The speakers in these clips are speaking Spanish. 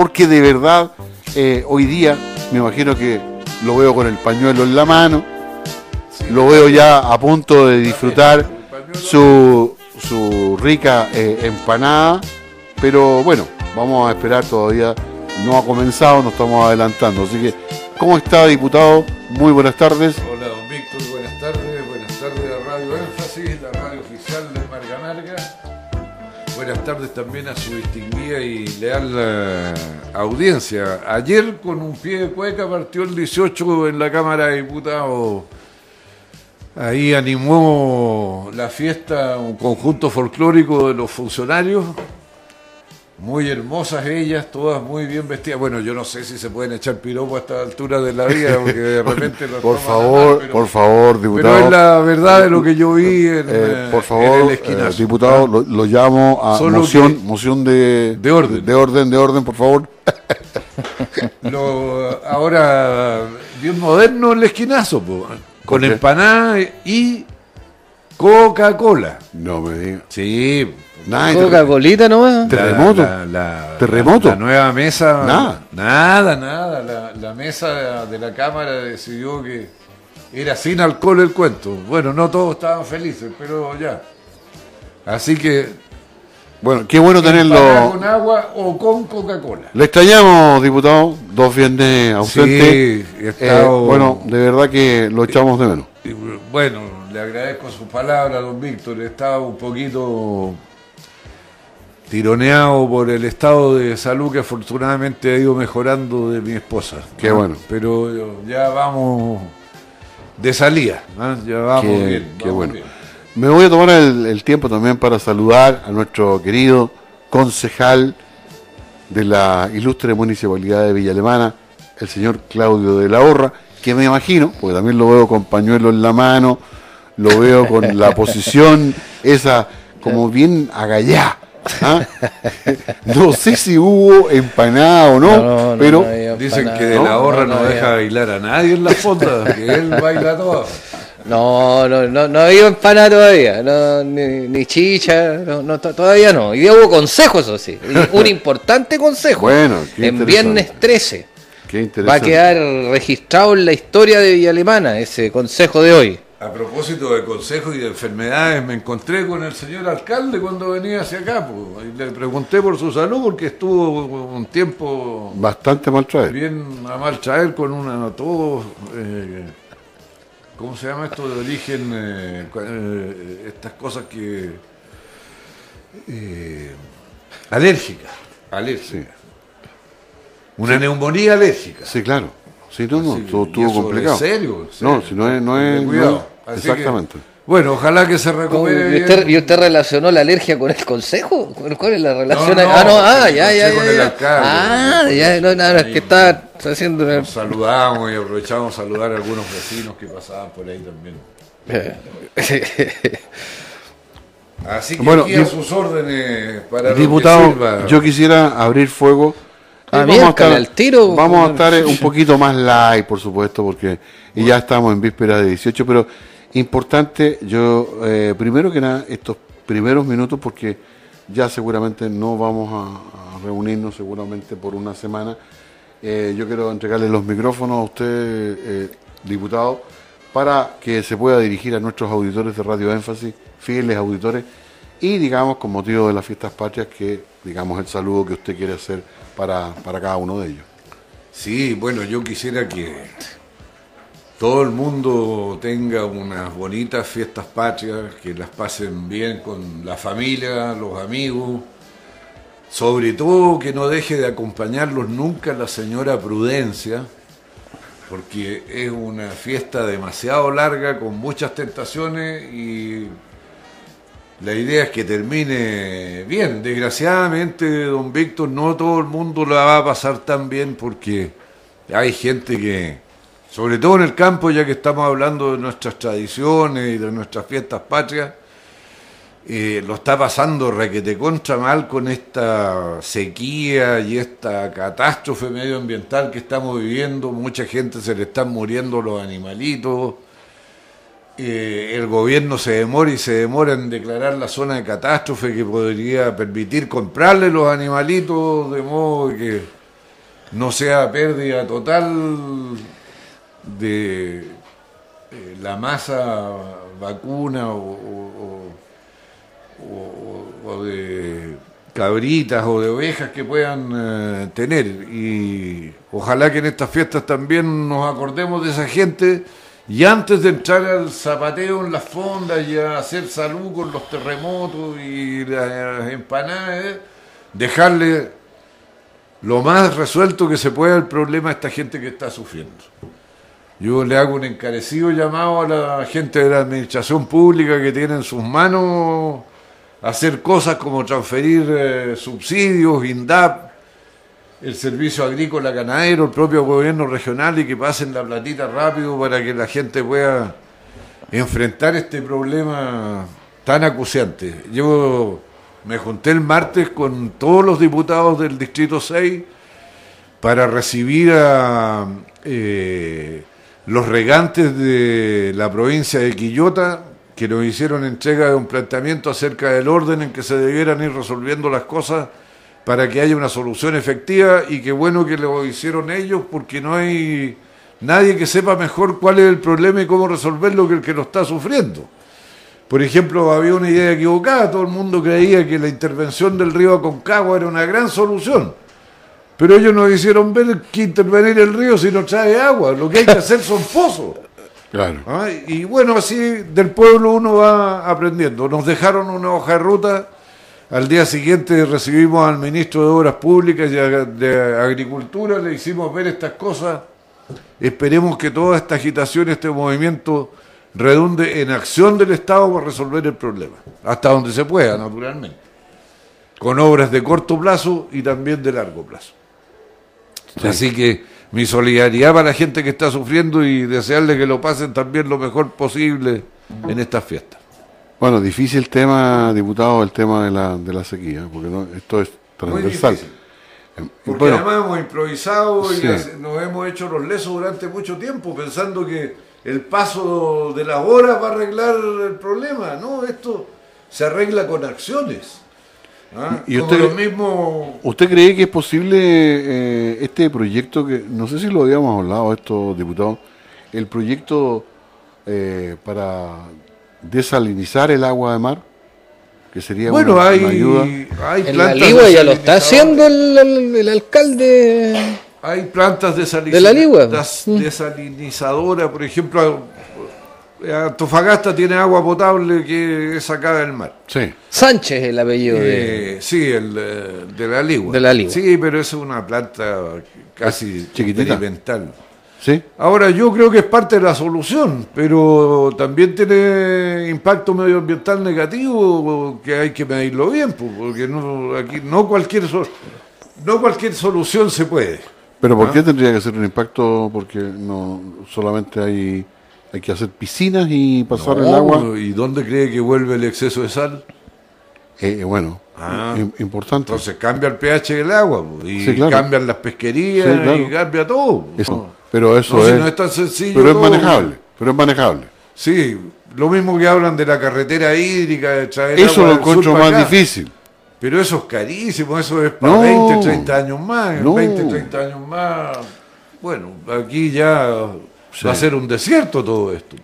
porque de verdad eh, hoy día me imagino que lo veo con el pañuelo en la mano, lo veo ya a punto de disfrutar su, su rica eh, empanada, pero bueno, vamos a esperar todavía, no ha comenzado, nos estamos adelantando, así que, ¿cómo está diputado? Muy buenas tardes. También a su distinguida y leal eh, audiencia. Ayer con un pie de cueca partió el 18 en la Cámara de Diputados. Ahí animó la fiesta un conjunto folclórico de los funcionarios. Muy hermosas ellas, todas muy bien vestidas. Bueno, yo no sé si se pueden echar piropo a esta altura de la vida, porque de repente lo Por favor, pero- por favor, diputado. Pero es la verdad de lo que yo vi en, Eh, eh, por en favor, el eh, diputado, lo, lo llamo a Solo moción, moción de, De orden. de orden, de orden, por favor. Lo- ahora, bien moderno el esquinazo, po, con empanada y Coca-Cola. No me diga. Sí. Nada, Coca-Colita nomás. ¿Terremoto? La, la- ¿Terremoto? La, nueva mesa. Nada. Nada, nada. La, la mesa de la Cámara decidió que era sin alcohol el cuento. Bueno, no todos estaban felices, pero ya. Así que. Bueno, qué bueno tenerlo. con agua o con Coca-Cola. Le extrañamos, diputado, dos viernes ausentes. Sí, Eh, estado- bueno, de verdad que lo echamos de menos. Bueno, le agradezco sus palabras, don Víctor. Estaba un poquito tironeado por el estado de salud que afortunadamente ha ido mejorando de mi esposa. Qué ¿no? bueno. Pero eh, ya vamos de salida, ¿no? ya vamos Qué, bien. qué vamos bueno. bien. Me voy a tomar el, el tiempo también para saludar a nuestro querido concejal de la ilustre municipalidad de Villa Alemana, el señor Claudio de la Horra, que me imagino, porque también lo veo con pañuelo en la mano, lo veo con la posición esa como bien agallá. ¿Ah? No sé si hubo empanada o no, No, no, pero no Dicen que de la horra no, no, no deja bailar a nadie en la fonda, que él baila todo. No, no, no, no había empanada todavía, no, ni, ni chicha, no, no, to- todavía no. Y hubo consejo, eso sí, un importante consejo. Bueno, qué en viernes 13 qué va a quedar registrado en la historia de Villa Alemana ese consejo de hoy. A propósito de consejos y de enfermedades, me encontré con el señor alcalde cuando venía hacia acá po, y le pregunté por su salud porque estuvo un tiempo Bastante mal traer. bien a mal traer con una todo eh, ¿cómo se llama esto de origen? eh, eh, estas cosas que eh, alérgicas, alérgicas. Una neumonía alérgica. Sí, claro. Sí, no, no, que- estuvo, complicado. ¿En serio? No, si no es, no es, no cuidado. es- que, exactamente. bueno, ojalá que se recupere. ¿Y usted, bien. y usted relacionó la alergia con el consejo? ¿Cuál es la relación? No, no, ah, no, ah, ya, ya, ya. alcalde. Ah, ya, no, no, es que está haciendo una... Nos saludamos y aprovechamos a saludar a algunos vecinos que pasaban por ahí también. Así que Bueno, aquí a sus órdenes para Diputado, sirva. yo quisiera abrir fuego. Ah, miércale, al tiro. Vamos a estar un poquito más light, por supuesto, porque y ya estamos en vísperas de 18, pero importante, yo, eh, primero que nada, estos primeros minutos, porque ya seguramente no vamos a, a reunirnos seguramente por una semana. Eh, yo quiero entregarle los micrófonos a usted, eh, diputado, para que se pueda dirigir a nuestros auditores de Radio Énfasis, fieles auditores, y digamos, con motivo de las fiestas patrias, que digamos el saludo que usted quiere hacer para, para cada uno de ellos. Sí, bueno, yo quisiera que todo el mundo tenga unas bonitas fiestas patrias, que las pasen bien con la familia, los amigos. Sobre todo que no deje de acompañarlos nunca la señora Prudencia, porque es una fiesta demasiado larga, con muchas tentaciones y la idea es que termine bien. Desgraciadamente, don Víctor, no todo el mundo la va a pasar tan bien porque hay gente que, sobre todo en el campo, ya que estamos hablando de nuestras tradiciones y de nuestras fiestas patrias, eh, lo está pasando requete contra mal con esta sequía y esta catástrofe medioambiental que estamos viviendo. Mucha gente se le están muriendo los animalitos. Eh, el gobierno se demora y se demora en declarar la zona de catástrofe que podría permitir comprarle los animalitos de modo que no sea pérdida total de eh, la masa vacuna o, de cabritas o de ovejas que puedan eh, tener. Y ojalá que en estas fiestas también nos acordemos de esa gente y antes de entrar al zapateo en las fondas y a hacer salud con los terremotos y las empanadas, dejarle lo más resuelto que se pueda el problema a esta gente que está sufriendo. Yo le hago un encarecido llamado a la gente de la administración pública que tiene en sus manos hacer cosas como transferir eh, subsidios, INDAP, el servicio agrícola ganadero, el propio gobierno regional y que pasen la platita rápido para que la gente pueda enfrentar este problema tan acuciante. Yo me junté el martes con todos los diputados del Distrito 6 para recibir a eh, los regantes de la provincia de Quillota que nos hicieron entrega de un planteamiento acerca del orden en que se debieran ir resolviendo las cosas para que haya una solución efectiva y qué bueno que lo hicieron ellos porque no hay nadie que sepa mejor cuál es el problema y cómo resolverlo que el que lo está sufriendo. Por ejemplo, había una idea equivocada, todo el mundo creía que la intervención del río Aconcagua era una gran solución. Pero ellos nos hicieron ver que intervenir el río si no trae agua, lo que hay que hacer son pozos. Claro. ¿ah? Y bueno, así del pueblo uno va aprendiendo. Nos dejaron una hoja de ruta, al día siguiente recibimos al ministro de Obras Públicas y de Agricultura, le hicimos ver estas cosas. Esperemos que toda esta agitación, este movimiento, redunde en acción del Estado para resolver el problema, hasta donde se pueda, naturalmente, con obras de corto plazo y también de largo plazo. Así que mi solidaridad para la gente que está sufriendo y desearle que lo pasen también lo mejor posible en estas fiestas. Bueno, difícil tema, diputado, el tema de la, de la sequía, porque no- esto es transversal. Eh, Porque bueno, además hemos improvisado y nos hemos hecho los lesos durante mucho tiempo pensando que el paso de las horas va a arreglar el problema. No, esto se arregla con acciones. ¿ah? Y usted- lo mismo ¿usted cree que es posible eh, este proyecto que, no sé si lo habíamos hablado esto, diputado, el proyecto eh, para desalinizar el agua de mar, que sería Bueno, una, hay, una ayuda? hay En la Ligua ya lo está desalinizadoras. haciendo el, el- el alcalde. Hay plantas desaliz- De la Ligua. das- desalinizadoras, por ejemplo, Antofagasta tiene agua potable que es sacada del mar. Sí, Sánchez el apellido de. Eh, sí, el eh, de la Ligua. De la Ligua. Sí, pero es una planta casi Chiquitita. experimental. Sí, Ahora, yo creo que es parte de la solución, pero también tiene impacto medioambiental negativo que hay que medirlo bien, pues, porque no, aquí no cualquier so- no cualquier solución se puede. pero ¿por ¿Ah? qué tendría que ser un impacto? Porque no solamente hay, hay que hacer piscinas y pasar el agua. ¿Y dónde cree que vuelve el exceso de sal? Eh, bueno, Ah. im- importante. Entonces cambia el pH del agua pues, y Sí, claro. cambian las pesquerías Sí, claro. y cambia todo. Eso. Pero eso No, si es, no es tan sencillo pero es manejable, pero es manejable. Sí, lo mismo que hablan de la carretera hídrica, de traer Eso agua lo encuentro más acá. difícil. Pero eso es carísimo, eso es para No. 20, 30 años más, No. 20, 30 años más. Bueno, aquí ya Sí. va a ser un desierto todo esto.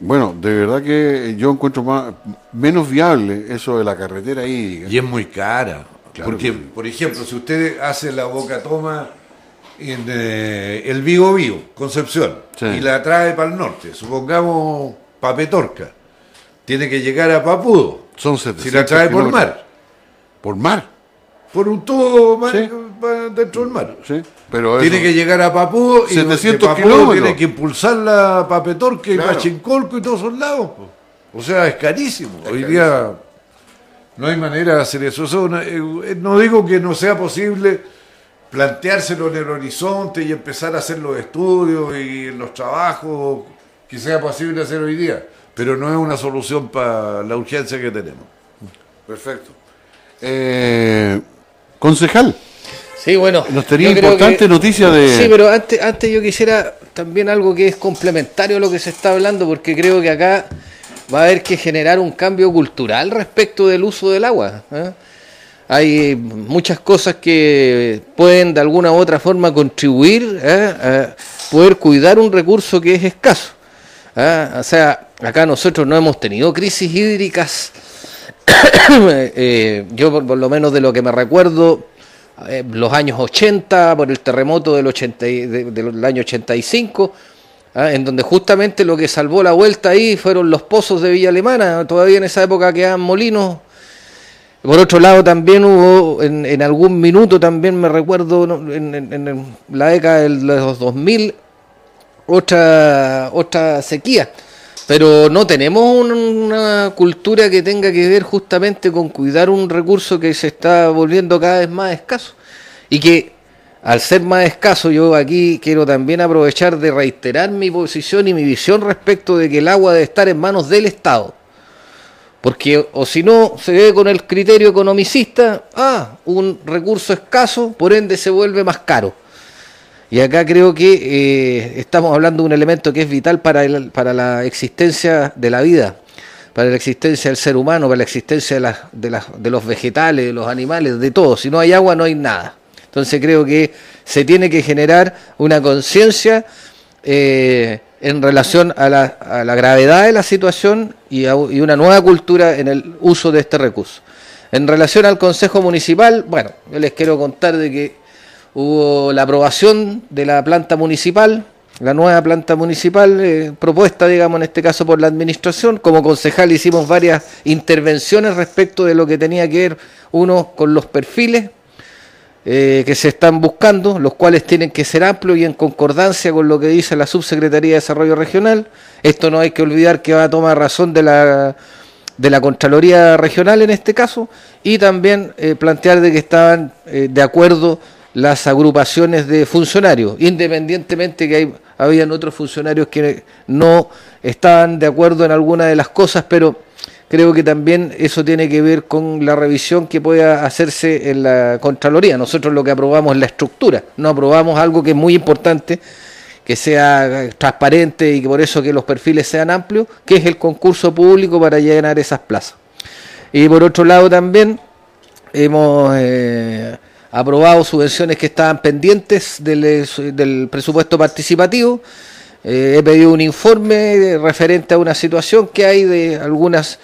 Bueno, de verdad que yo encuentro más menos viable eso de la carretera ahí. Y es muy cara. Claro. Porque, por ejemplo, si usted hace la boca toma en eh, el Vigo Vigo, Concepción, Sí. y la trae para el norte, supongamos para Petorca, tiene que llegar a Papudo, Son si 700 la trae por mar, Por mar, por un tubo Sí. más dentro del mar. sí. Pero Tiene eso- que llegar a Papudo y 700 de Papudo kilómetros. tiene que impulsarla para Petorca y Claro. para Chincolco y todos esos lados. O sea, es carísimo. Hoy día no hay manera de hacer eso. Eso es una- eh, no digo que no sea posible planteárselo en el horizonte y empezar a hacer los estudios y los trabajos que sea posible hacer hoy día, pero no es una solución para la urgencia que tenemos. Perfecto. Eh, concejal, Sí, bueno. nos tenía importante que- noticia de... Sí, pero antes, antes yo quisiera también algo que es complementario a lo que se está hablando, porque creo que acá va a haber que generar un cambio cultural respecto del uso del agua. ¿eh? Hay muchas cosas que pueden de alguna u otra forma contribuir ¿eh? a poder cuidar un recurso que es escaso. ¿eh? O sea, acá nosotros no hemos tenido crisis hídricas, eh, yo por, lo menos de lo que me recuerdo, los años 80, por el terremoto del, 80, del año 85, en donde justamente lo que salvó la vuelta ahí fueron los pozos de Villa Alemana, todavía en esa época quedaban molinos por otro lado, también hubo en, algún minuto, también me recuerdo, en, la década de los 2000, otra, otra sequía. Pero no tenemos una cultura que tenga que ver justamente con cuidar un recurso que se está volviendo cada vez más escaso. Y que al ser más escaso, yo aquí quiero también aprovechar de reiterar mi posición y mi visión respecto de que el agua debe estar en manos del Estado porque, o si no, se ve con el criterio economicista, ah, un recurso escaso, por ende se vuelve más caro. Y acá creo que eh, estamos hablando de un elemento que es vital para, para la existencia de la vida, para la existencia del ser humano, para la existencia de, de, de los vegetales, de los animales, de todo. Si no hay agua, no hay nada. Entonces creo que se tiene que generar una conciencia eh, en relación a la, a la, gravedad de la situación y, y, una nueva cultura en el uso de este recurso. En relación al Consejo Municipal, bueno, yo les quiero contar de que hubo la aprobación de la planta municipal, la nueva planta municipal, eh, propuesta, digamos, en este caso por la Administración. Como concejal hicimos varias intervenciones respecto de lo que tenía que ver, uno, con los perfiles eh, que se están buscando, los cuales tienen que ser amplios y en concordancia con lo que dice la Subsecretaría de Desarrollo Regional. Esto no hay que olvidar que va a tomar razón de la, de la Contraloría Regional en este caso, y también eh, plantear de que estaban eh, de acuerdo las agrupaciones de funcionarios, independientemente que hay, habían otros funcionarios que no estaban de acuerdo en alguna de las cosas, pero creo que también eso tiene que ver con la revisión que pueda hacerse en la Contraloría. Nosotros lo que aprobamos es la estructura, no aprobamos algo que es muy importante, que sea transparente y que por eso que los perfiles sean amplios, que es el concurso público para llenar esas plazas. Y por otro lado también hemos eh, aprobado subvenciones que estaban pendientes del, presupuesto participativo. Eh, he pedido un informe referente a una situación que hay de algunas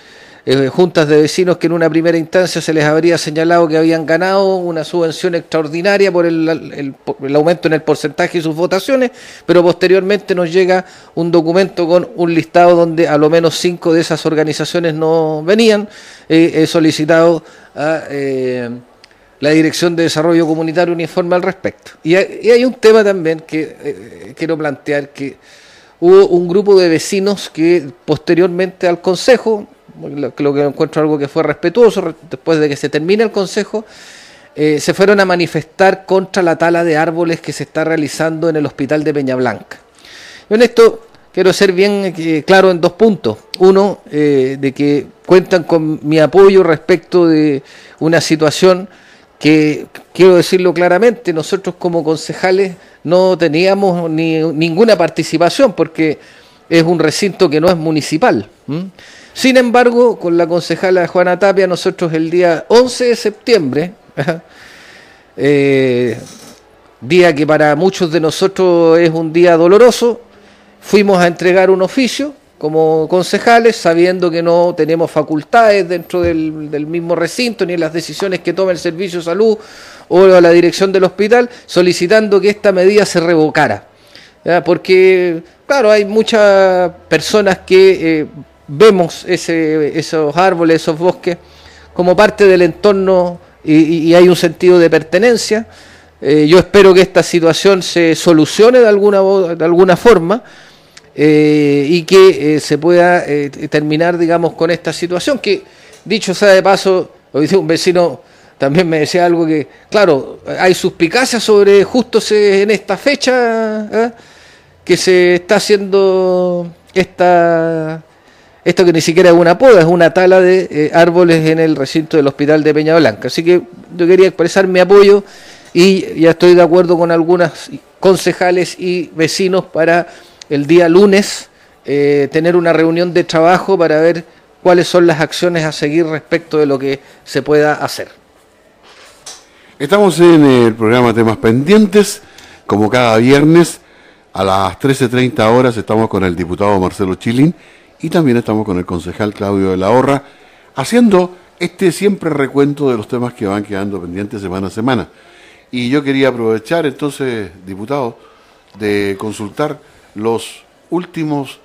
eh, juntas de vecinos que en una primera instancia se les habría señalado que habían ganado una subvención extraordinaria por el, aumento en el porcentaje y sus votaciones, pero posteriormente nos llega un documento con un listado donde a lo menos cinco de esas organizaciones no venían. Eh, he solicitado a eh, la Dirección de Desarrollo Comunitario un informe al respecto. Y hay, y hay un tema también que quiero plantear que hubo un grupo de vecinos que posteriormente al Consejo creo que encuentro algo que fue respetuoso, después de que se termine el Consejo, eh, se fueron a manifestar contra la tala de árboles que se está realizando en el hospital de Peña Blanca. en esto quiero ser bien eh, claro en dos puntos. Uno, eh, de que cuentan con mi apoyo respecto de una situación que, quiero decirlo claramente, nosotros como concejales no teníamos ni, ninguna participación porque es un recinto que no es municipal. Sin embargo, con la concejala Juana Tapia, nosotros el día 11 de septiembre, eh, día que para muchos de nosotros es un día doloroso, fuimos a entregar un oficio como concejales, sabiendo que no tenemos facultades dentro del, mismo recinto, ni las decisiones que toma el Servicio de Salud o la dirección del hospital, solicitando que esta medida se revocara. Porque, claro, hay muchas personas que eh, vemos ese, esos árboles, esos bosques, como parte del entorno y, hay un sentido de pertenencia. Eh, yo espero que esta situación se solucione de alguna, de alguna forma eh, y que eh, se pueda terminar, digamos, con esta situación que, dicho sea de paso, hoy un vecino también me decía algo que, claro, hay suspicacias sobre justo en esta fecha que se está haciendo esta esto que ni siquiera es una poda, es una tala de eh, árboles en el recinto del hospital de Peña Blanca. Así que yo quería expresar mi apoyo y ya estoy de acuerdo con algunas concejales y vecinos para el día lunes eh, tener una reunión de trabajo para ver cuáles son las acciones a seguir respecto de lo que se pueda hacer. Estamos en el programa Temas Pendientes, como cada viernes a las 13.30 horas estamos con el diputado Marcelo Chilin y también estamos con el concejal Claudio de la Horra, haciendo este siempre recuento de los temas que van quedando pendientes semana a semana. Y yo quería aprovechar entonces, diputado, de consultar los últimos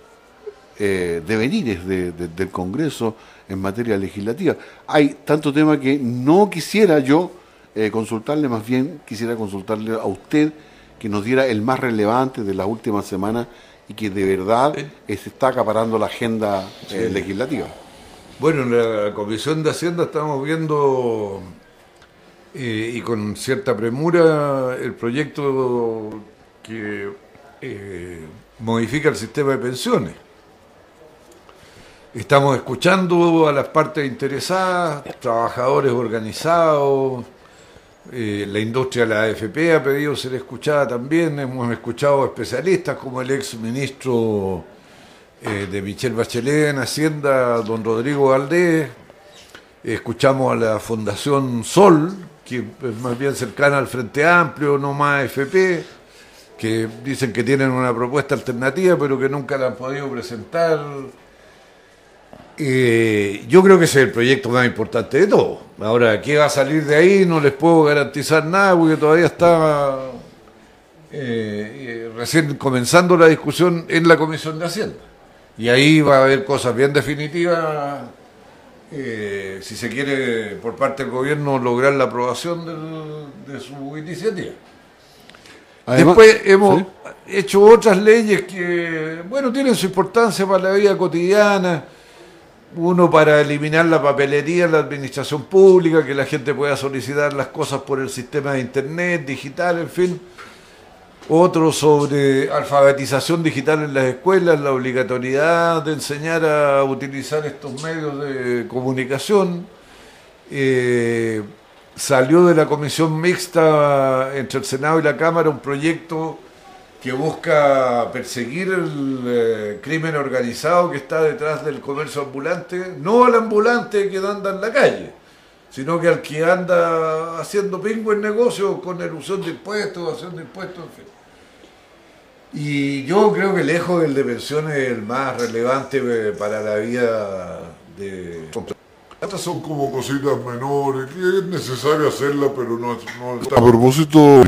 eh, devenires del Congreso en materia legislativa. Hay tanto tema que no quisiera yo eh, consultarle, más bien quisiera consultarle a usted que nos diera el más relevante de las últimas semanas y que de verdad se está acaparando la agenda eh, legislativa. Bueno, en la Comisión de Hacienda estamos viendo y con cierta premura el proyecto que modifica el sistema de pensiones. Estamos escuchando a las partes interesadas, trabajadores organizados, eh, la industria de la AFP ha pedido ser escuchada también, hemos escuchado especialistas como el ex ministro eh, de Michelle Bachelet en Hacienda, don Rodrigo Valdés, escuchamos a la Fundación Sol, que es más bien cercana al Frente Amplio, no más AFP, que dicen que tienen una propuesta alternativa pero que nunca la han podido presentar eh, yo creo que ese es el proyecto más importante de todo. Ahora, ¿qué va a salir de ahí? No les puedo garantizar nada porque todavía está eh, recién comenzando la discusión en la Comisión de Hacienda. Y ahí va a haber cosas bien definitivas, eh, si se quiere, por parte del gobierno, lograr la aprobación de su iniciativa. Después hemos hecho otras leyes que, bueno, tienen su importancia para la vida cotidiana uno para eliminar la papelería en la administración pública, que la gente pueda solicitar las cosas por el sistema de internet, digital, en fin. Otro sobre alfabetización digital en las escuelas, la obligatoriedad de enseñar a utilizar estos medios de comunicación. Eh, salió de la comisión mixta entre el Senado y la Cámara un proyecto que busca perseguir el eh, crimen organizado que está detrás del comercio ambulante, no al ambulante que anda en la calle, sino que al que anda haciendo pingo en negocio con elusión de impuestos, haciendo impuestos, en fin. Y yo creo que lejos del de pensiones es el más relevante eh, para la vida de... Estas son como cositas menores, que es necesario hacerlas, pero no, no está... A propósito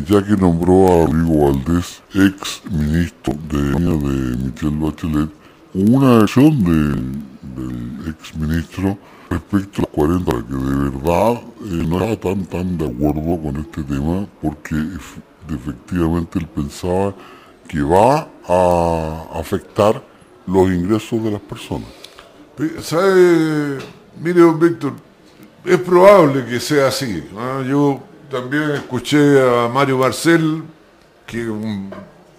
ya que nombró a Rodrigo Valdés, ex ministro de, de Michelle Bachelet, una acción del ex ministro respecto a los 40, que de verdad eh, no estaba tan, tan de acuerdo con este tema, porque efectivamente él pensaba que va a afectar los ingresos de las personas. ¿Sabe? Mire, don Víctor, es probable que sea así. Yo también escuché a Mario Marcel, que es un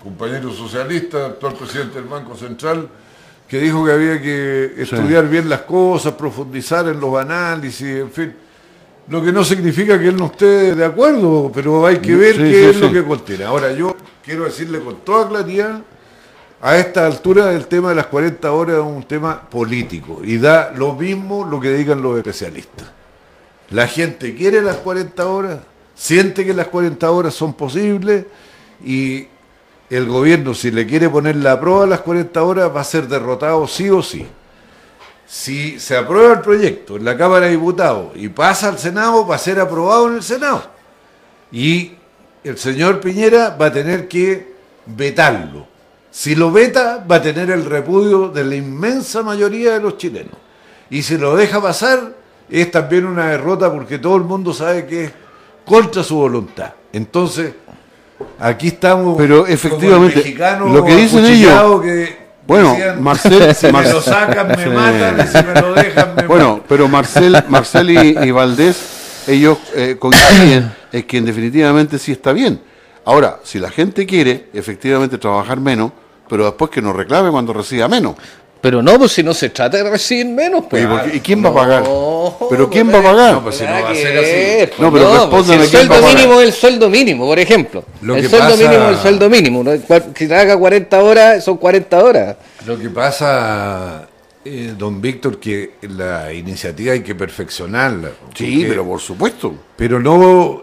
compañero socialista, actual presidente del Banco Central, que dijo que había que estudiar bien las cosas, profundizar en los análisis, en fin. Lo que no significa que él no esté de acuerdo, pero hay que ver qué es lo que contiene. Ahora, yo quiero decirle con toda claridad, a esta altura el tema de las 40 horas es un tema político y da lo mismo lo que digan los especialistas. La gente quiere las 40 horas, siente que las 40 horas son posibles y el gobierno, si le quiere poner la prueba a las 40 horas, va a ser derrotado sí o sí. Si se aprueba el proyecto en la Cámara de Diputados y pasa al Senado, va a ser aprobado en el Senado. Y el señor Piñera va a tener que vetarlo. Si lo veta, va a tener el repudio de la inmensa mayoría de los chilenos. Y si lo deja pasar, es también una derrota porque todo el mundo sabe que es contra su voluntad. Entonces, aquí estamos. Pero efectivamente, lo que dicen ellos. Que bueno, Marcel, si me lo sacan, me matan, y si me lo dejan, me Bueno, pero Marcel, Marcel y, Valdés, ellos eh, coinciden en que definitivamente sí está bien. Ahora, si la gente quiere efectivamente trabajar menos, pero después que nos reclame cuando reciba menos. Pero no, pues si no se trata de recibir menos, pues. ¿Y, quién va a pagar? ¿Pero quién va a pagar? No, pues si no va a ser así. no, pero no, pues, el sueldo mínimo es el sueldo mínimo, por ejemplo. el sueldo mínimo es el sueldo mínimo. Si trabaja 40 horas, son 40 horas. Lo que pasa eh, don Víctor, que la iniciativa hay que perfeccionarla. Sí, pero por supuesto. Pero no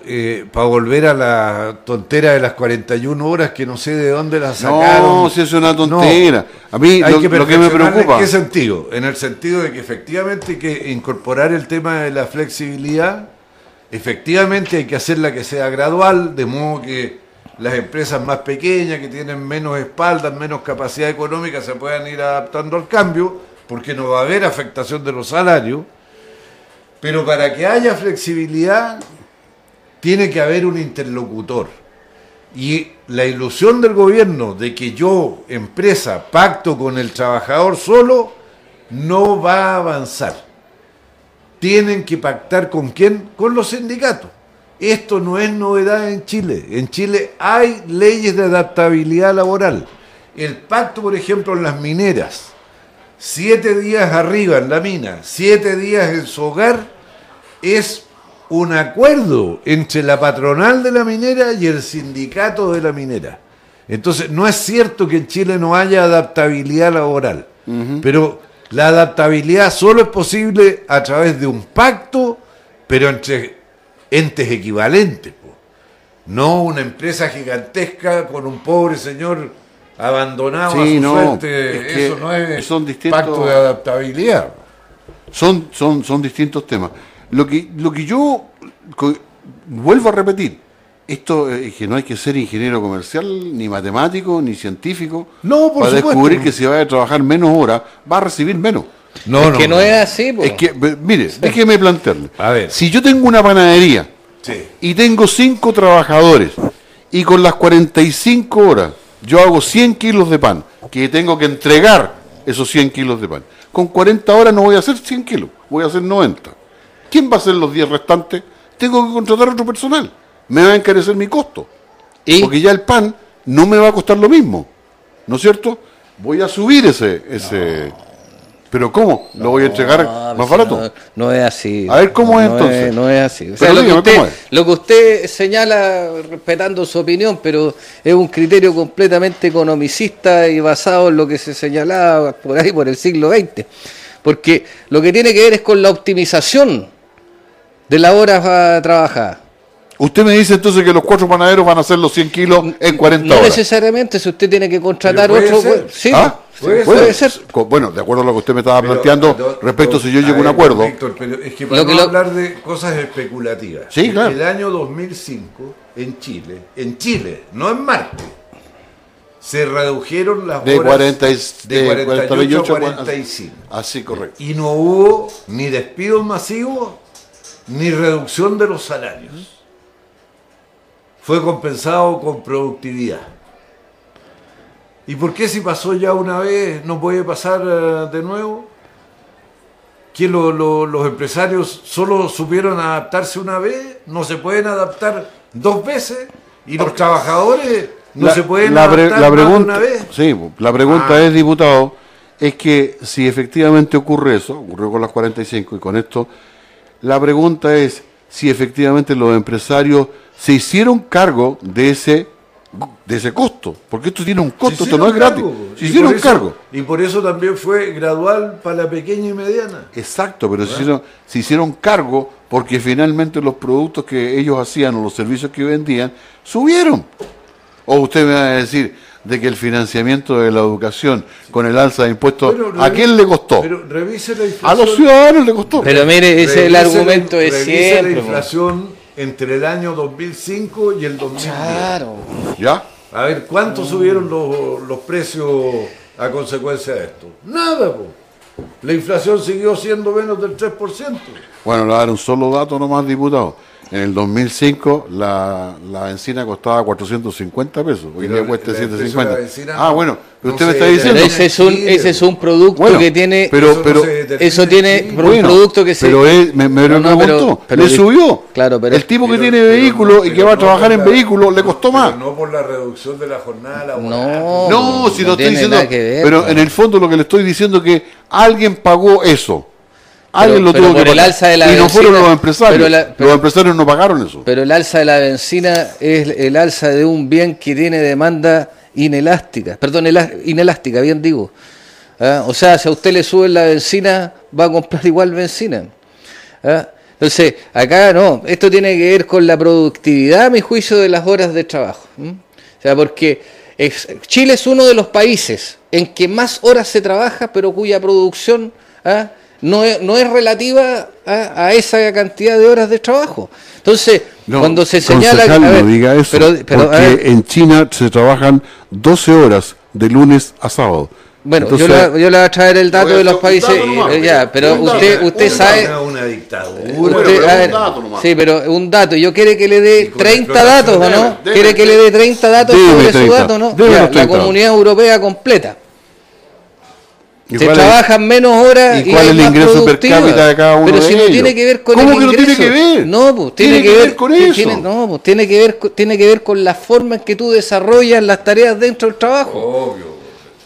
para volver a la tontera de las 41 horas que no sé de dónde las sacaron. No, si es una tontera. A mí Hay lo, que lo que me preocupa. ¿En qué sentido? En el sentido de que efectivamente hay que incorporar el tema de la flexibilidad. Efectivamente hay que hacerla que sea gradual, de modo que las empresas más pequeñas, que tienen menos espaldas, menos capacidad económica, se puedan ir adaptando al cambio, porque no va a haber afectación de los salarios. Pero para que haya flexibilidad, tiene que haber un interlocutor. Y la ilusión del gobierno de que yo, empresa, pacto con el trabajador solo, no va a avanzar. Tienen que pactar con quién? Con los sindicatos. Esto no es novedad en Chile. En Chile hay leyes de adaptabilidad laboral. El pacto, por ejemplo, en las mineras, siete días arriba en la mina, siete días en su hogar, es un acuerdo entre la patronal de la minera y el sindicato de la minera. Entonces, no es cierto que en Chile no haya adaptabilidad laboral, pero la adaptabilidad solo es posible a través de un pacto, pero entre entes equivalentes. po. No una empresa gigantesca con un pobre señor abandonado a Sí, su no, suerte. es que Eso no es son distintos- pacto de adaptabilidad. Son, son, son distintos temas. Lo que, lo que yo vuelvo a repetir, esto es que no hay que ser ingeniero comercial, ni matemático, ni científico, No, por para supuesto. descubrir que si va a trabajar menos horas, va a recibir menos. No, es que no, es así, po. Es que, mire, déjeme plantearle. A ver. Si yo tengo una panadería Sí. y tengo cinco trabajadores y con las 45 horas yo hago 100 kilos de pan, que tengo que entregar esos 100 kilos de pan. Con 40 horas no voy a hacer 100 kilos, voy a hacer 90. ¿Quién va a hacer los 10 restantes? Tengo que contratar otro personal. Me va a encarecer mi costo. ¿Y? Porque ya el pan no me va a costar lo mismo. ¿No es cierto? Voy a subir ese... ese... ¿Pero cómo? ¿Lo voy a entregar No, más barato? No, no es así. A ver, ¿cómo es entonces? no es así. O Pero sea, lo, que usted, ¿cómo es? lo que usted señala, respetando su opinión, pero es un criterio completamente economicista y basado en lo que se señalaba por ahí por el siglo XX. Porque lo que tiene que ver es con la optimización de las horas ah, trabajadas. Usted me dice entonces que los cuatro panaderos van a hacer los 100 kilos en 40 No horas. necesariamente, si usted tiene que contratar puede otro. ser. pues, Sí, ¿Ah? Puede puede, ser. Bueno, de acuerdo a lo que usted me estaba Pero, planteando do- respecto do- si yo llego a un acuerdo. Víctor, pero es que para Lo que no lo- hablar de cosas especulativas. Sí, claro. El año 2005, en Chile, en Chile, no en Marte, se redujeron las De horas 40 y- de de 48 a 48 45. Así, correcto. Y no hubo ni despidos masivos ni reducción de los salarios. Fue compensado con productividad. ¿Y por qué si pasó ya una vez no puede pasar eh, de nuevo? ¿Que lo- lo- los empresarios solo supieron adaptarse una vez? ¿No se pueden adaptar dos veces? ¿Y los trabajadores no La- se pueden la adaptar la más de pregunta, una vez? Sí, la pregunta Ah. es, diputado, es que si efectivamente ocurre eso, ocurrió con las 45 y con esto, la pregunta es si efectivamente los empresarios se hicieron cargo de ese de ese costo, porque esto tiene un costo, esto no es gratis. cargo, Se hicieron eso- cargo. Y por eso también fue gradual para la pequeña y mediana. Exacto, pero se hicieron, se hicieron cargo porque finalmente los productos que ellos hacían o los servicios que vendían subieron. O usted me va a decir de que el financiamiento de la educación con el alza de impuestos, ¿a quién le costó? Pero revise la A los ciudadanos le costó. Pero mire, ese es el argumento de siempre. la inflación entre el año 2005 y el 2010. Claro. ¿Ya? A ver, ¿cuánto subieron los, los precios a consecuencia de esto? Nada, po. La inflación siguió siendo menos del 3%. Bueno, le voy a dar un solo dato nomás, diputado. En el 2005 la, la benzina costaba 450 pesos, hoy día cuesta el precio de la 750. benzina Ah, no- bueno, pero no usted me está diciendo... ese es un, ese es un producto Bueno, que tiene. pero- Eso no pero- eso en tiene un producto que se- Pero es- me, me No, lo no, pero- le subió. claro, pero- el tipo que Pero- tiene pero vehículo y que va a trabajar en la- vehículo le costó pero más. No por la reducción de la jornada laboral. No, No, si no, estoy tiene diciendo, nada que ver, pero po. en el fondo lo que le estoy diciendo es que alguien pagó eso. Alguien lo pero tuvo que por el pagar. alza de la y no fueron los empresarios. pero la- pero- los empresarios no pagaron eso. Pero el alza de la benzina es el alza de un bien que tiene demanda inelástica, perdón, elá- inelástica, bien digo. ¿ah? O sea, si a usted le suben la benzina, va a comprar igual benzina. ¿ah? Entonces, acá no, esto tiene que ver con la productividad, a mi juicio, de las horas de trabajo. O sea, porque Chile es uno de los países en que más horas se trabaja, pero cuya producción ¿ah? No, es, no, es, relativa a, esa cantidad de horas de trabajo. Entonces, cuando se señala... no diga eso, porque en China se trabajan 12 horas de lunes a sábado. Bueno, yo, le, yo, le, voy a traer el dato de los países, eh, ya, pero usted, usted sabe... Una dictadura. sí, pero un dato, yo quiere que le dé 30 datos, ¿o no? ¿Quiere que le dé 30 datos sobre su dato, no? la comunidad europea completa. Se trabajan menos horas y, cuál es el ingreso per cápita de cada uno pero si no tiene que ver con ¿Cómo el que no tiene que ver? No, pues tiene, que, ver, con eso. Tiene, no, pues tiene que ver tiene que ver con la forma en que tú desarrollas las tareas dentro del trabajo. Obvio.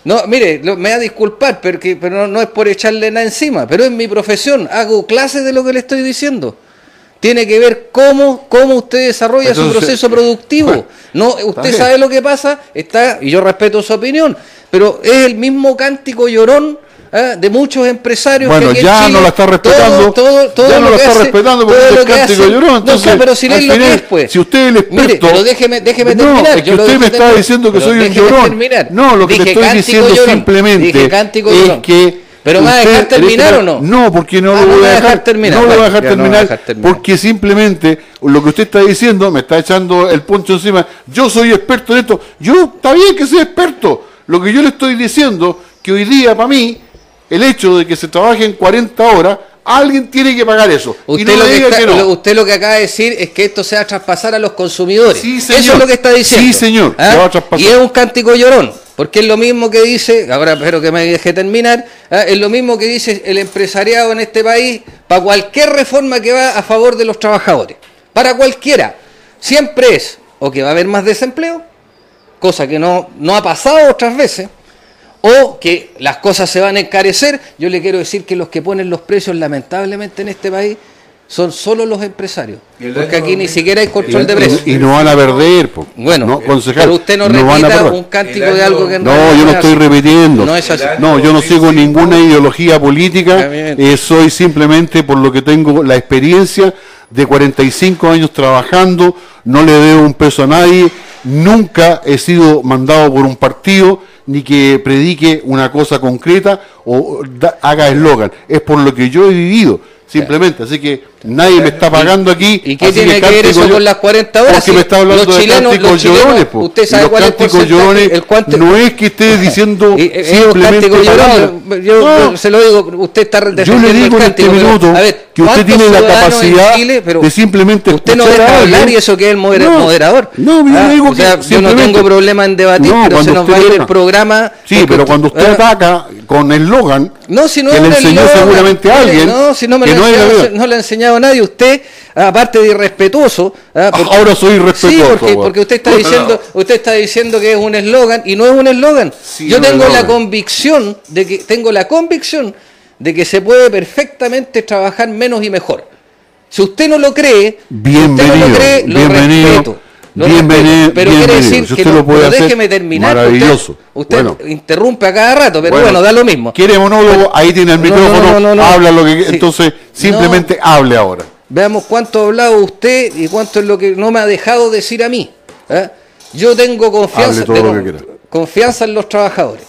No, mire, me va a disculpar, porque, pero no, es por echarle nada encima, pero es mi profesión, hago clases de lo que le estoy diciendo. Tiene que ver cómo, cómo usted desarrolla su proceso productivo. no, usted sabe lo que pasa, está, y yo respeto su opinión, pero es el mismo cántico llorón ¿eh? de muchos empresarios bueno, que ya no la está respetando todo, todo, ya no lo la está hace, respetando porque es cántico llorón entonces no, pero si es lo que es pues si usted es el experto mire, pero déjeme, déjeme no, terminar es que usted me está diciendo que soy un llorón terminar. no lo que le estoy diciendo llorón. simplemente es que pero me va a dejar terminar o no? No, porque no ah, lo voy a dejar, terminar. No lo voy a dejar terminar, porque simplemente lo que usted está diciendo me está echando el poncho encima. Yo soy experto en esto. Yo, está bien que soy experto. Lo que yo le estoy diciendo, que hoy día para mí el hecho de que se trabaje en 40 horas, alguien tiene que pagar eso. Usted, lo, que usted lo que acaba de decir es que esto se va a traspasar a los consumidores. Sí, señor. Eso es lo que está diciendo. Sí, señor. ¿Ah? Y es un cántico llorón. Porque es lo mismo que dice, ahora espero que me deje terminar, ¿ah? es lo mismo que dice el empresariado en este país para cualquier reforma que va a favor de los trabajadores. Para cualquiera. Siempre es o que va a haber más desempleo, cosa que no, no ha pasado otras veces, o que las cosas se van a encarecer, yo le quiero decir que los que ponen los precios lamentablemente en este país son solo los empresarios, porque aquí ni siquiera hay control de precios. Y no van a perder, bueno, no, pero usted no, repita un cántico de algo que no yo no estoy repitiendo. No es así. No, yo no sigo ninguna ideología política, eh, soy simplemente por lo que tengo la experiencia de 45 años trabajando, no le debo un peso a nadie, nunca he sido mandado por un partido ni que predique una cosa concreta o haga eslogan. Es por lo que yo he vivido, simplemente. Así que nadie me está pagando aquí. ¿Y qué tiene que, ver eso con las 40 horas? Porque me está hablando los chilenos, de cánticos llorones. Usted sabe cuál es el llorones el no es que esté diciendo simplemente llorón, yo, no. se lo digo, usted está Yo le digo en este minuto que usted tiene la capacidad de simplemente Usted no deja hablar y eso que es el moderador. No, yo ah, digo que yo no tengo problema en debatir, pero se nos va a ir el programa. Sí, pero cuando usted ah. ataca con el eslogan no, si no que le enseñó seguramente a alguien no, no me no le ha enseñado a nadie usted aparte de irrespetuoso. ¿ah? ahora soy irrespetuoso. Sí, porque, usted está diciendo, usted está diciendo que es un eslogan y no es un eslogan. Yo tengo la convicción de que tengo la convicción de que se puede perfectamente trabajar menos y mejor. Si usted no lo cree, bienvenido, usted no lo cree, lo bienvenido. respeto. Bienvenido, pero quiere decir que lo puede hacer, déjeme terminar. Maravilloso. Usted, interrumpe a cada rato, pero bueno, da lo mismo. Quiere monólogo, ahí tiene el micrófono, habla lo que entonces simplemente hable ahora. Veamos cuánto ha hablado usted y cuánto es lo que no me ha dejado decir a mí. ¿eh? Yo tengo confianza, confianza en los trabajadores.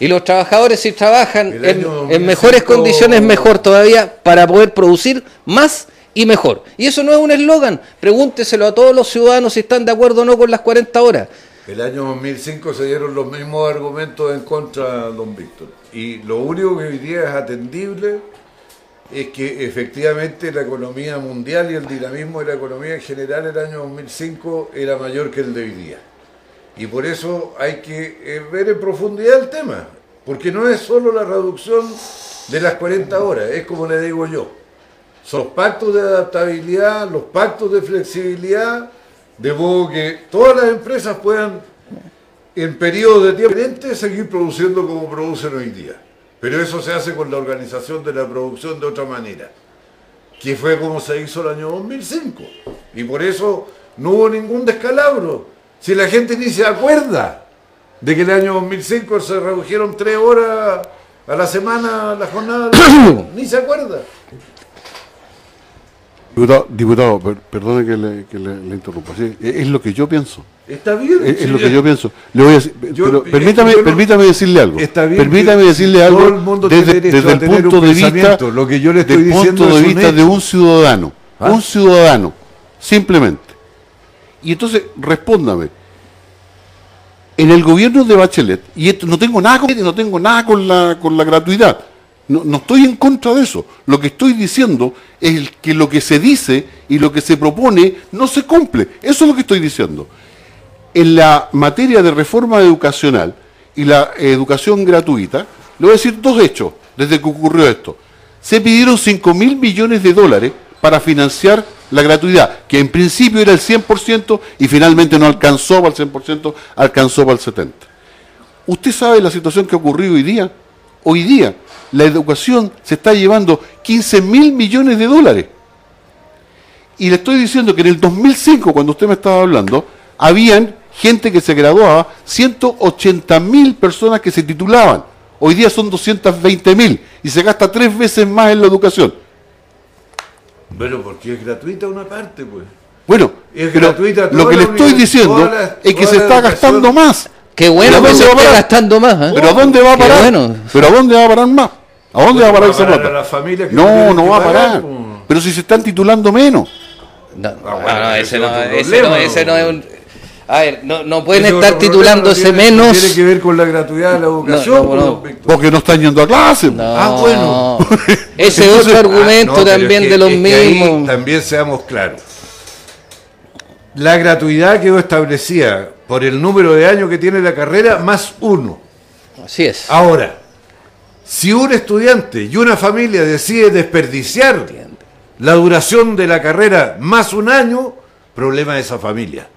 Y los trabajadores si trabajan en, mejores condiciones, mejor todavía, para poder producir más y mejor. Y eso no es un eslogan. Pregúnteselo a todos los ciudadanos si están de acuerdo o no con las 40 horas. El año 2005 se dieron los mismos argumentos en contra don Víctor. Y lo único que hoy día es atendible es que efectivamente la economía mundial y el dinamismo de la economía en general el año 2005 era mayor que el de hoy día. Y por eso hay que eh, ver en profundidad el tema, porque no es solo la reducción de las 40 horas, es como le digo yo, los pactos de adaptabilidad, los pactos de flexibilidad, de modo que todas las empresas puedan en periodos de tiempo diferentes seguir produciendo como producen hoy día. Pero eso se hace con la organización de la producción de otra manera, que fue como se hizo el año 2005. Y por eso no hubo ningún descalabro. Si la gente ni se acuerda de que el año 2005 se redujeron tres horas a la semana la jornada, ni se acuerda. Diputado, diputado per- perdone que le, que le- le interrumpa. sí, es es lo que yo pienso. Está bien. Es, es sí, lo que yo pienso. Le voy a decir- Yo- pero es que permítame, yo no- permítame decirle algo. Está bien permítame que decirle todo algo el mundo desde, desde el punto un de vista. Lo que yo le estoy diciendo punto de es un vista de un ciudadano, ¿Ah? un ciudadano, simplemente. Y entonces respóndame. En el gobierno de Bachelet, y esto no tengo nada con, no tengo nada con la con la gratuidad. No, no estoy en contra de eso. Lo que estoy diciendo es que lo que se dice y lo que se propone no se cumple. Eso es lo que estoy diciendo en la materia de reforma educacional y la educación gratuita, le voy a decir dos hechos desde que ocurrió esto. Se pidieron 5 mil millones de dólares para financiar la gratuidad, que en principio era el 100% y finalmente no alcanzó para el 100%, alcanzó para el 70%. ¿Usted sabe la situación que ocurrió hoy día? Hoy día la educación se está llevando 15 mil millones de dólares. Y le estoy diciendo que en el 2005, cuando usted me estaba hablando, habían gente que se graduaba, 180 mil personas que se titulaban. Hoy día son 220 mil y se gasta tres veces más en la educación. Pero porque es gratuita una parte, pues. Bueno, Es pero gratuita lo que le estoy diciendo es que se está gastando más. Qué bueno ¿Pero que se dónde va a esté parar? gastando más. ¿eh? ¿Pero a dónde va a parar? bueno. ¿Pero a dónde va a parar más? ¿A dónde va a parar esa plata? a las familias que No, no va a parar. Pero si se están titulando menos. No, Ah, no, bueno, no, ese ese es no, ese problema, no, ese no es un... A ver, no, no pueden Ese estar titulándose no tiene- no menos... Tiene que ver con la gratuidad de la educación, no. Porque no están yendo a clase. No, Ah, bueno. Ese es otro argumento Ah, también es que- de los es que ahí mismos. también seamos claros. La gratuidad quedó establecida por el número de años que tiene la carrera más uno. Así es. Ahora, si un estudiante y una familia decide desperdiciar la duración de la carrera más un año, problema de esa familia.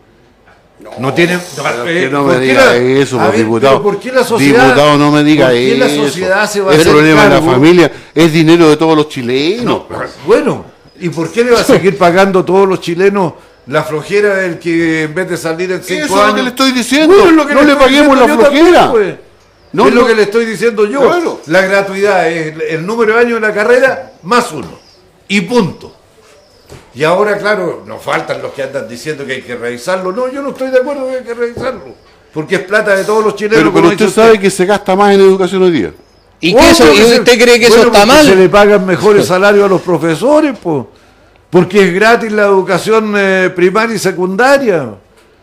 No, tiene. que no me ¿por qué diga la- eso, a pues, ver, diputado. ¿Por qué la sociedad? Diputado, no me diga ¿por qué eso. la sociedad se va a El hacer problema de la familia es dinero de todos los chilenos. Bueno, ¿y por qué le va a seguir pagando a todos los chilenos la flojera del que en vez de salir en cinco Eso es lo años... que le estoy diciendo. Bueno, es lo que no le paguemos la flojera. también, pues. No, es lo que le estoy diciendo yo. Claro. La gratuidad es el, el número de años de la carrera más uno. Y punto. Y ahora, claro, nos faltan los que andan diciendo que hay que revisarlo. No, yo no estoy de acuerdo que hay que revisarlo. Porque es plata de todos los chilenos. Pero, pero usted sabe que se gasta más en educación hoy día. ¿Y, qué eso, que ¿y se- usted cree que eso está porque Se le mal? pagan mejores salarios a los profesores, pues. Porque es gratis la educación eh, primaria y secundaria.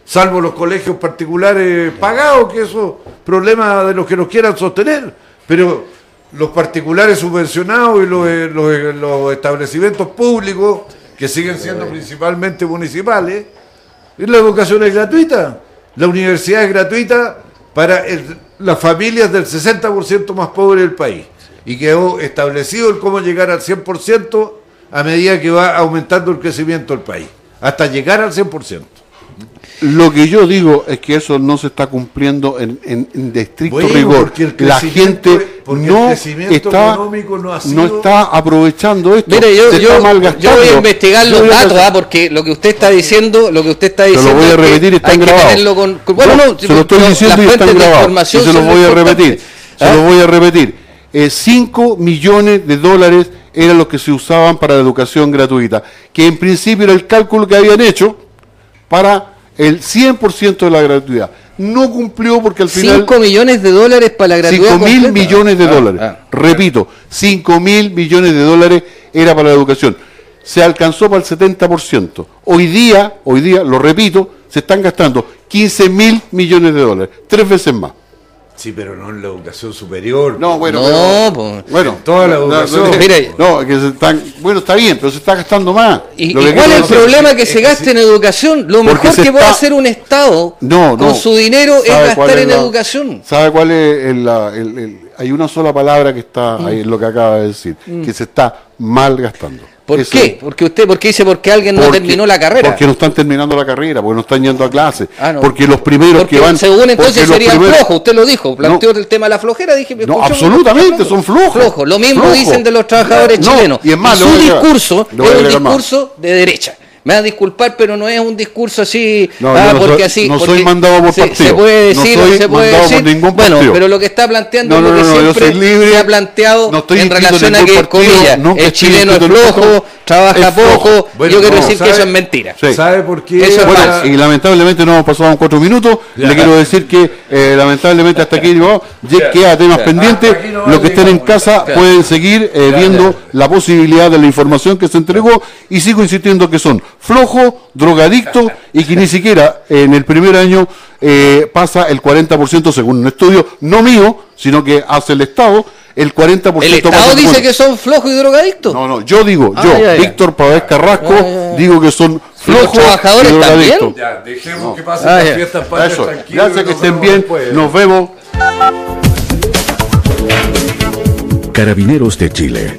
Salvo los colegios particulares pagados, que eso es problema de los que nos quieran sostener. Pero los particulares subvencionados y los, eh, los, eh, establecimientos públicos, que siguen siendo principalmente municipales, la educación es gratuita. La universidad es gratuita para las familias del 60% más pobre del país. Y quedó establecido el cómo llegar al 100% a medida que va aumentando el crecimiento del país. Hasta llegar al 100%. Lo que yo digo es que eso no se está cumpliendo en, en- en de estricto Bueno, rigor. porque el La gente porque el no crecimiento está, económico no ha no sido- está aprovechando esto. Mire, yo, se yo, está malgastando. yo voy a investigar los voy a datos, ¿ah? porque lo que usted está diciendo, lo que usted está lo diciendo. voy a es que repetir, están hay que grabados. tenerlo con- con- bueno, No, no, se lo estoy diciendo y se lo voy a repetir. Se lo voy a repetir. 5 millones de dólares eran los que se usaban para la educación gratuita, que en principio era el cálculo que habían hecho para el 100% de la gratuidad. No cumplió porque al final... 5 millones de dólares para la gratuidad 5 mil millones de Ah, dólares. ah. Repito, 5 mil millones de dólares era para la educación. Se alcanzó para el 70%. Hoy día, hoy día, lo repito, se están gastando 15 mil millones de dólares. Tres veces más. Sí, pero no en la educación superior. No, bueno, No, pero- pues. bueno, toda la educación. no, Mire. no, que se están, bueno, está bien, pero se está gastando más. ¿Y, Lo y que cuál es el problema que se que gaste sí. en educación? Lo Porque mejor que puede hacer un Estado No, no. con su dinero es ¿Sabe cuál gastar es en la- educación. ¿Sabe cuál es el- la- el- el- hay una sola palabra que está Mm. ahí en lo que acaba de decir, que se está mal gastando. ¿Por Eso qué? Porque usted, porque dice porque alguien no Porque- terminó la carrera. Porque no están terminando la carrera, porque no están yendo a clase. Ah, no. Porque los primeros Porque que van. según entonces serían primeros- flojos, usted lo dijo, planteó el tema de la flojera, dije, No, absolutamente, son flojos. Flojos. Lo mismo dicen de los trabajadores No, chilenos. y es más, le su discurso es un discurso de derecha. Me va a disculpar, pero no es un discurso así, No, ah, no porque soy- así. no soy porque mandado por se, partido. se puede No decir, soy se puede mandado por decir. ningún bueno, pero lo que está planteando No, es no, lo que no, no, siempre soy se ha planteado No en relación a que, partido, comillas, el chileno es flojo. Trabaja poco. Bueno, yo quiero no, decir que eso es mentira. Sí. ¿Sabe por qué? Eso es Bueno, y lamentablemente no hemos pasado cuatro minutos. Ya. Le quiero decir que eh, lamentablemente hasta aquí llegó, ya queda temas pendientes. No Los que estén en llegamos. casa pueden seguir eh, viendo la posibilidad de la información que se entregó y sigo insistiendo que son flojos, drogadictos y que ni siquiera en el primer año eh, pasa el 40% según un estudio, no mío, sino que hace el Estado, el 40% El Estado dice que son flojos y drogadictos. No, no, yo digo, Ah, yo, ya, ya. Víctor Pavés Carrasco, Ah, ya, ya. digo que son ¿Y los flojos trabajadores y también? drogadictos. Ya, dejemos que pasen Ah, las fiestas patrias Eso, tranquilos. gracias que estén bien, después. nos vemos. Carabineros de Chile